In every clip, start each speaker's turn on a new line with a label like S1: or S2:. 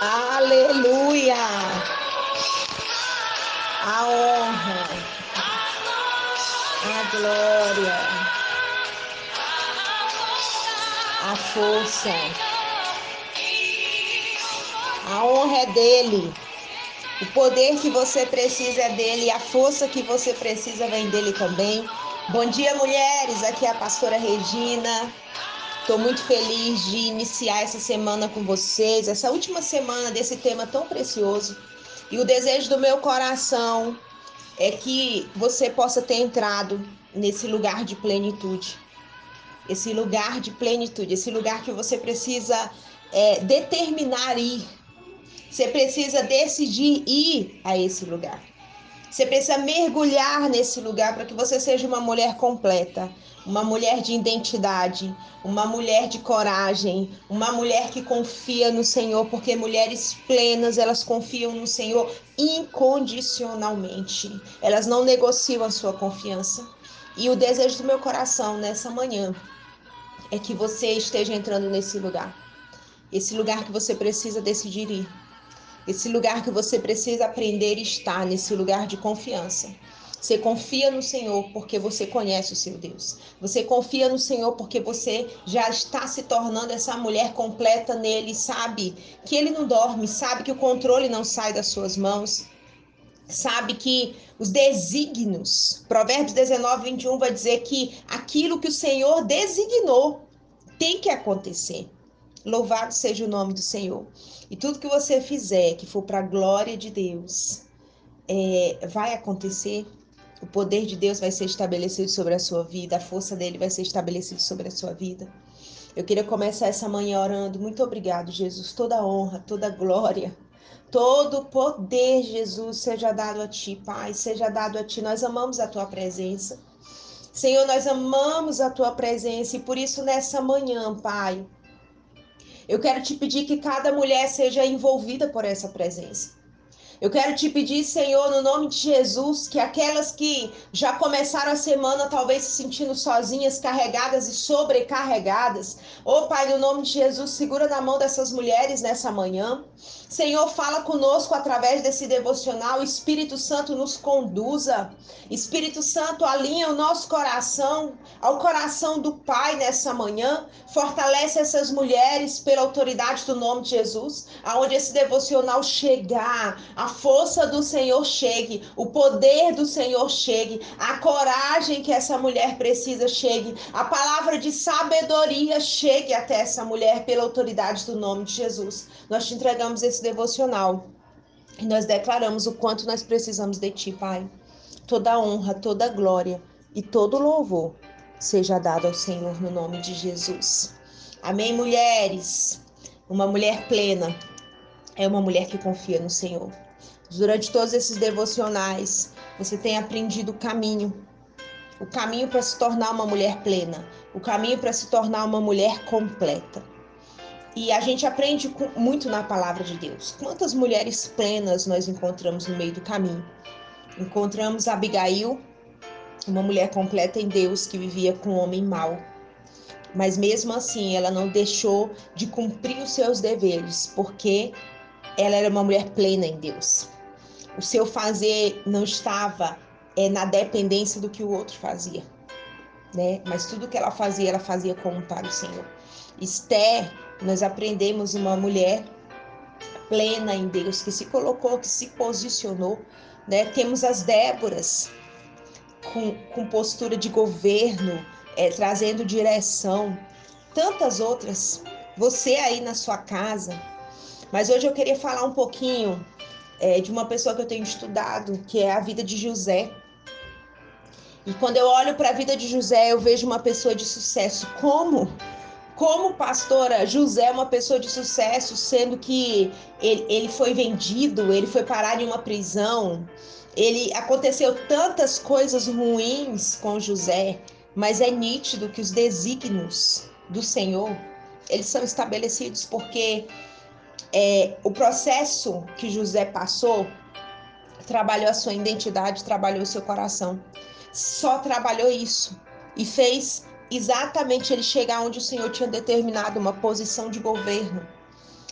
S1: Aleluia. A honra. A glória. A força. A honra é dele. O poder que você precisa é dele e a força que você precisa vem dele também. Bom dia, mulheres. Aqui é a pastora Regina. Estou muito feliz de iniciar essa semana com vocês, essa última semana desse tema tão precioso. E o desejo do meu coração é que você possa ter entrado nesse lugar de plenitude. Esse lugar de plenitude, esse lugar que você precisa é, determinar ir. Você precisa decidir ir a esse lugar. Você precisa mergulhar nesse lugar para que você seja uma mulher completa, uma mulher de identidade, uma mulher de coragem, uma mulher que confia no Senhor, porque mulheres plenas, elas confiam no Senhor incondicionalmente. Elas não negociam a sua confiança. E o desejo do meu coração nessa manhã é que você esteja entrando nesse lugar. Esse lugar que você precisa decidir ir esse lugar que você precisa aprender estar, nesse lugar de confiança. Você confia no Senhor porque você conhece o seu Deus. Você confia no Senhor porque você já está se tornando essa mulher completa nele, sabe que ele não dorme, sabe que o controle não sai das suas mãos, sabe que os desígnios, Provérbios 19, 21 vai dizer que aquilo que o Senhor designou tem que acontecer. Louvado seja o nome do Senhor. E tudo que você fizer que for para a glória de Deus, é, vai acontecer. O poder de Deus vai ser estabelecido sobre a sua vida, a força dele vai ser estabelecida sobre a sua vida. Eu queria começar essa manhã orando. Muito obrigado, Jesus. Toda honra, toda glória, todo poder, Jesus, seja dado a ti, Pai, seja dado a ti. Nós amamos a tua presença. Senhor, nós amamos a tua presença e por isso nessa manhã, Pai, eu quero te pedir que cada mulher seja envolvida por essa presença. Eu quero te pedir, Senhor, no nome de Jesus, que aquelas que já começaram a semana talvez se sentindo sozinhas, carregadas e sobrecarregadas, ô oh, Pai, no nome de Jesus, segura na mão dessas mulheres nessa manhã. Senhor, fala conosco através desse devocional. Espírito Santo nos conduza. Espírito Santo, alinha o nosso coração ao coração do Pai nessa manhã. Fortalece essas mulheres pela autoridade do nome de Jesus, aonde esse devocional chegar, a força do Senhor chegue, o poder do Senhor chegue, a coragem que essa mulher precisa chegue, a palavra de sabedoria chegue até essa mulher pela autoridade do nome de Jesus. Nós te entregamos esse devocional e nós declaramos o quanto nós precisamos de ti, Pai. Toda honra, toda glória e todo louvor seja dado ao Senhor no nome de Jesus. Amém, mulheres. Uma mulher plena é uma mulher que confia no Senhor. Durante todos esses devocionais, você tem aprendido o caminho. O caminho para se tornar uma mulher plena, o caminho para se tornar uma mulher completa. E a gente aprende muito na palavra de Deus. Quantas mulheres plenas nós encontramos no meio do caminho? Encontramos Abigail, uma mulher completa em Deus que vivia com um homem mau. Mas mesmo assim, ela não deixou de cumprir os seus deveres, porque ela era uma mulher plena em Deus o seu fazer não estava é, na dependência do que o outro fazia, né? Mas tudo que ela fazia, ela fazia como para o Senhor. Esther, nós aprendemos uma mulher plena em Deus, que se colocou, que se posicionou, né? Temos as Déboras com, com postura de governo, é, trazendo direção, tantas outras. Você aí na sua casa. Mas hoje eu queria falar um pouquinho é, de uma pessoa que eu tenho estudado, que é a vida de José. E quando eu olho para a vida de José, eu vejo uma pessoa de sucesso. Como? Como pastora, José é uma pessoa de sucesso, sendo que ele, ele foi vendido, ele foi parar em uma prisão, ele aconteceu tantas coisas ruins com José, mas é nítido que os desígnios do Senhor, eles são estabelecidos porque é, o processo que José passou trabalhou a sua identidade, trabalhou o seu coração. Só trabalhou isso e fez exatamente ele chegar onde o Senhor tinha determinado uma posição de governo.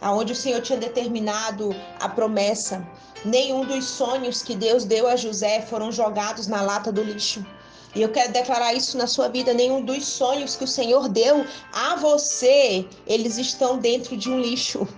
S1: aonde o Senhor tinha determinado a promessa. Nenhum dos sonhos que Deus deu a José foram jogados na lata do lixo. E eu quero declarar isso na sua vida: nenhum dos sonhos que o Senhor deu a você, eles estão dentro de um lixo.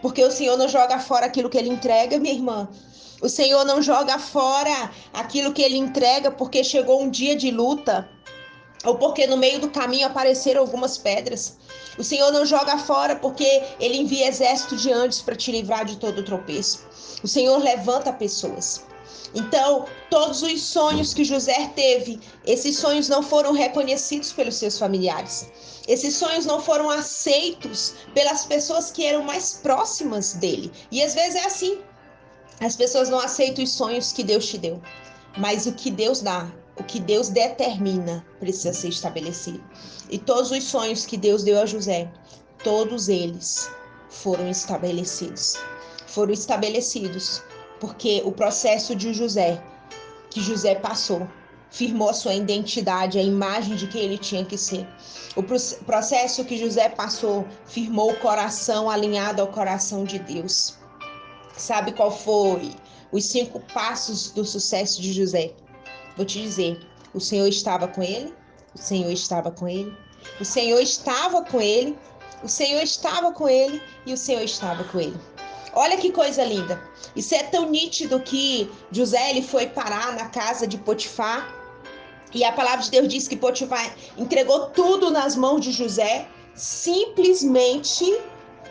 S1: Porque o Senhor não joga fora aquilo que ele entrega, minha irmã. O Senhor não joga fora aquilo que ele entrega porque chegou um dia de luta ou porque no meio do caminho apareceram algumas pedras. O Senhor não joga fora porque ele envia exército de anjos para te livrar de todo tropeço. O Senhor levanta pessoas. Então, todos os sonhos que José teve, esses sonhos não foram reconhecidos pelos seus familiares. Esses sonhos não foram aceitos pelas pessoas que eram mais próximas dele. E às vezes é assim. As pessoas não aceitam os sonhos que Deus te deu. Mas o que Deus dá, o que Deus determina, precisa ser estabelecido. E todos os sonhos que Deus deu a José, todos eles foram estabelecidos. Foram estabelecidos porque o processo de José, que José passou, firmou a sua identidade, a imagem de quem ele tinha que ser. O processo que José passou firmou o coração alinhado ao coração de Deus. Sabe qual foi os cinco passos do sucesso de José? Vou te dizer: o Senhor estava com ele, o Senhor estava com ele, o Senhor estava com ele, o Senhor estava com ele e o Senhor estava com ele. Olha que coisa linda. Isso é tão nítido que José ele foi parar na casa de Potifar. E a palavra de Deus diz que Potifar entregou tudo nas mãos de José, simplesmente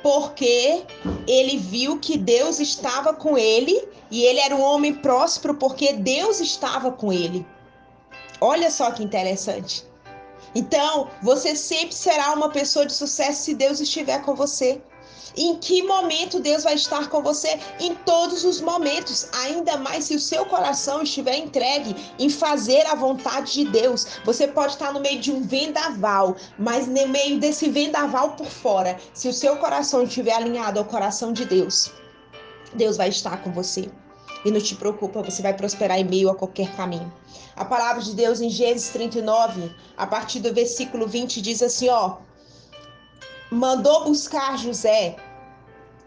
S1: porque ele viu que Deus estava com ele e ele era um homem próspero porque Deus estava com ele. Olha só que interessante. Então, você sempre será uma pessoa de sucesso se Deus estiver com você. Em que momento Deus vai estar com você? Em todos os momentos, ainda mais se o seu coração estiver entregue em fazer a vontade de Deus. Você pode estar no meio de um vendaval, mas no meio desse vendaval por fora, se o seu coração estiver alinhado ao coração de Deus, Deus vai estar com você. E não te preocupa, você vai prosperar em meio a qualquer caminho. A palavra de Deus em Gênesis 39, a partir do versículo 20, diz assim: ó mandou buscar José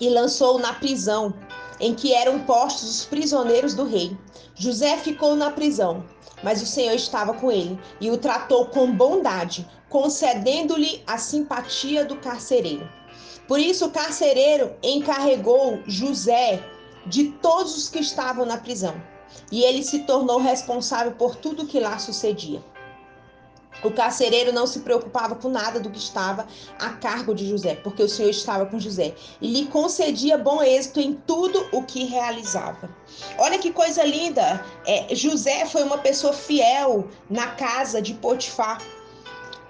S1: e lançou-o na prisão em que eram postos os prisioneiros do rei. José ficou na prisão, mas o Senhor estava com ele e o tratou com bondade, concedendo-lhe a simpatia do carcereiro. Por isso o carcereiro encarregou José de todos os que estavam na prisão, e ele se tornou responsável por tudo que lá sucedia. O carcereiro não se preocupava com nada do que estava a cargo de José, porque o Senhor estava com José e lhe concedia bom êxito em tudo o que realizava. Olha que coisa linda! É, José foi uma pessoa fiel na casa de Potifar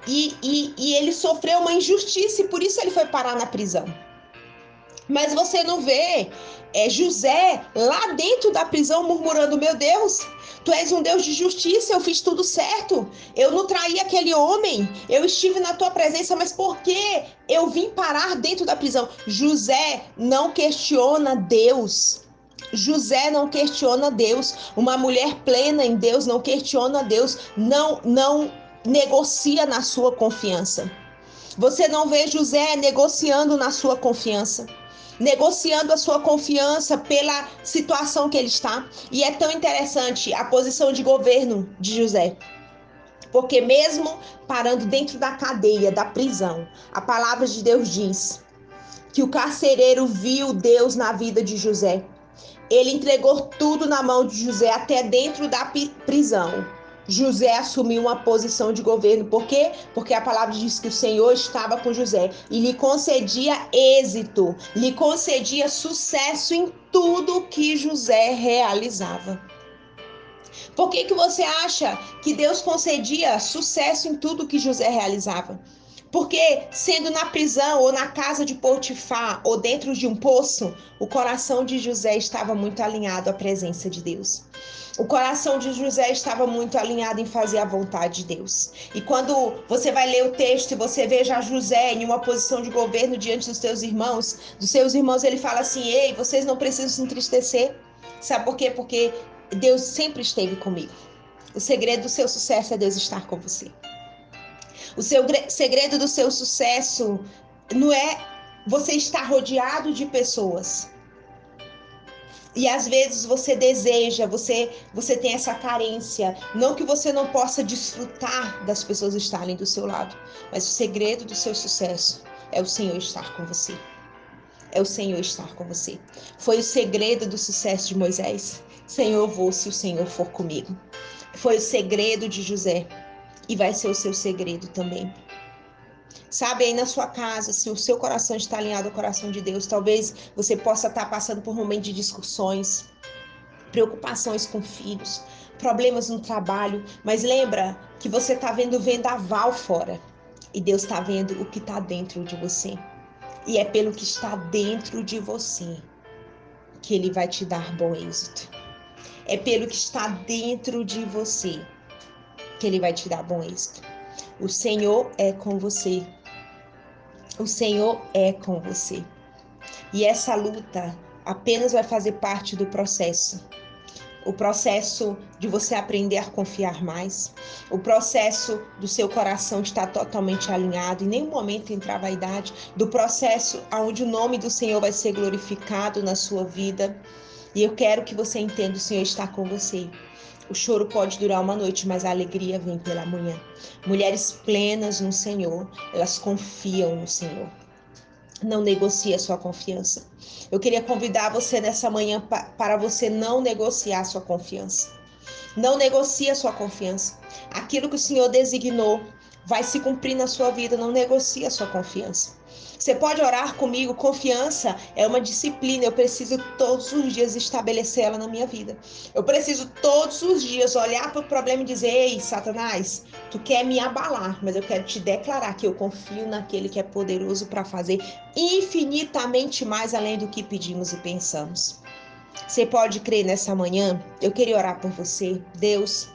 S1: e, e, e ele sofreu uma injustiça e por isso ele foi parar na prisão. Mas você não vê é, José lá dentro da prisão murmurando: Meu Deus, tu és um Deus de justiça, eu fiz tudo certo, eu não traí aquele homem, eu estive na tua presença, mas por que eu vim parar dentro da prisão? José não questiona Deus. José não questiona Deus. Uma mulher plena em Deus não questiona Deus, não não negocia na sua confiança. Você não vê José negociando na sua confiança negociando a sua confiança pela situação que ele está. E é tão interessante a posição de governo de José. Porque mesmo parando dentro da cadeia, da prisão, a palavra de Deus diz que o carcereiro viu Deus na vida de José. Ele entregou tudo na mão de José até dentro da prisão. José assumiu uma posição de governo. Por quê? Porque a palavra diz que o Senhor estava com José e lhe concedia êxito, lhe concedia sucesso em tudo que José realizava. Por que, que você acha que Deus concedia sucesso em tudo que José realizava? Porque, sendo na prisão ou na casa de Potifar ou dentro de um poço, o coração de José estava muito alinhado à presença de Deus. O coração de José estava muito alinhado em fazer a vontade de Deus. E quando você vai ler o texto e você veja José em uma posição de governo diante dos seus irmãos, dos seus irmãos, ele fala assim: Ei, vocês não precisam se entristecer. Sabe por quê? Porque Deus sempre esteve comigo. O segredo do seu sucesso é Deus estar com você. O seu segredo do seu sucesso não é você está rodeado de pessoas. E às vezes você deseja, você você tem essa carência, não que você não possa desfrutar das pessoas estarem do seu lado, mas o segredo do seu sucesso é o Senhor estar com você. É o Senhor estar com você. Foi o segredo do sucesso de Moisés. Senhor, vou se o Senhor for comigo. Foi o segredo de José e vai ser o seu segredo também. Sabe, aí na sua casa, se o seu coração está alinhado ao coração de Deus, talvez você possa estar passando por um momento de discussões, preocupações com filhos, problemas no trabalho, mas lembra que você está vendo vendaval fora e Deus está vendo o que está dentro de você. E é pelo que está dentro de você que Ele vai te dar bom êxito. É pelo que está dentro de você que Ele vai te dar bom êxito. O Senhor é com você. O Senhor é com você. E essa luta apenas vai fazer parte do processo. O processo de você aprender a confiar mais, o processo do seu coração estar totalmente alinhado, em nenhum momento entrar vaidade, do processo onde o nome do Senhor vai ser glorificado na sua vida. E eu quero que você entenda: o Senhor está com você. O choro pode durar uma noite, mas a alegria vem pela manhã. Mulheres plenas no Senhor, elas confiam no Senhor. Não negocie a sua confiança. Eu queria convidar você nessa manhã para você não negociar a sua confiança. Não negocie a sua confiança. Aquilo que o Senhor designou vai se cumprir na sua vida. Não negocie a sua confiança. Você pode orar comigo. Confiança é uma disciplina. Eu preciso todos os dias estabelecer ela na minha vida. Eu preciso todos os dias olhar para o problema e dizer: Ei, Satanás, tu quer me abalar, mas eu quero te declarar que eu confio naquele que é poderoso para fazer infinitamente mais além do que pedimos e pensamos. Você pode crer nessa manhã? Eu queria orar por você. Deus,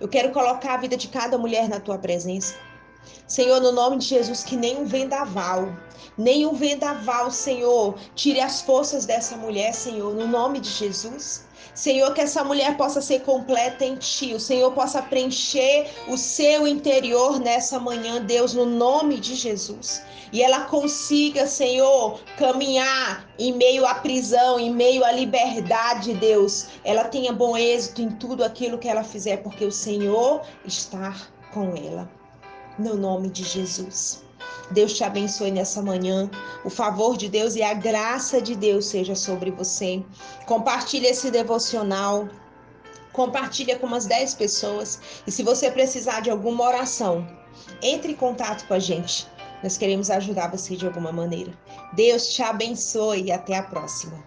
S1: eu quero colocar a vida de cada mulher na tua presença. Senhor, no nome de Jesus, que nenhum vendaval, nenhum vendaval, Senhor, tire as forças dessa mulher, Senhor, no nome de Jesus. Senhor, que essa mulher possa ser completa em Ti, o Senhor possa preencher o seu interior nessa manhã, Deus, no nome de Jesus. E ela consiga, Senhor, caminhar em meio à prisão, em meio à liberdade, Deus. Ela tenha bom êxito em tudo aquilo que ela fizer, porque o Senhor está com ela no nome de Jesus. Deus te abençoe nessa manhã. O favor de Deus e a graça de Deus seja sobre você. Compartilhe esse devocional. Compartilha com umas 10 pessoas. E se você precisar de alguma oração, entre em contato com a gente. Nós queremos ajudar você de alguma maneira. Deus te abençoe e até a próxima.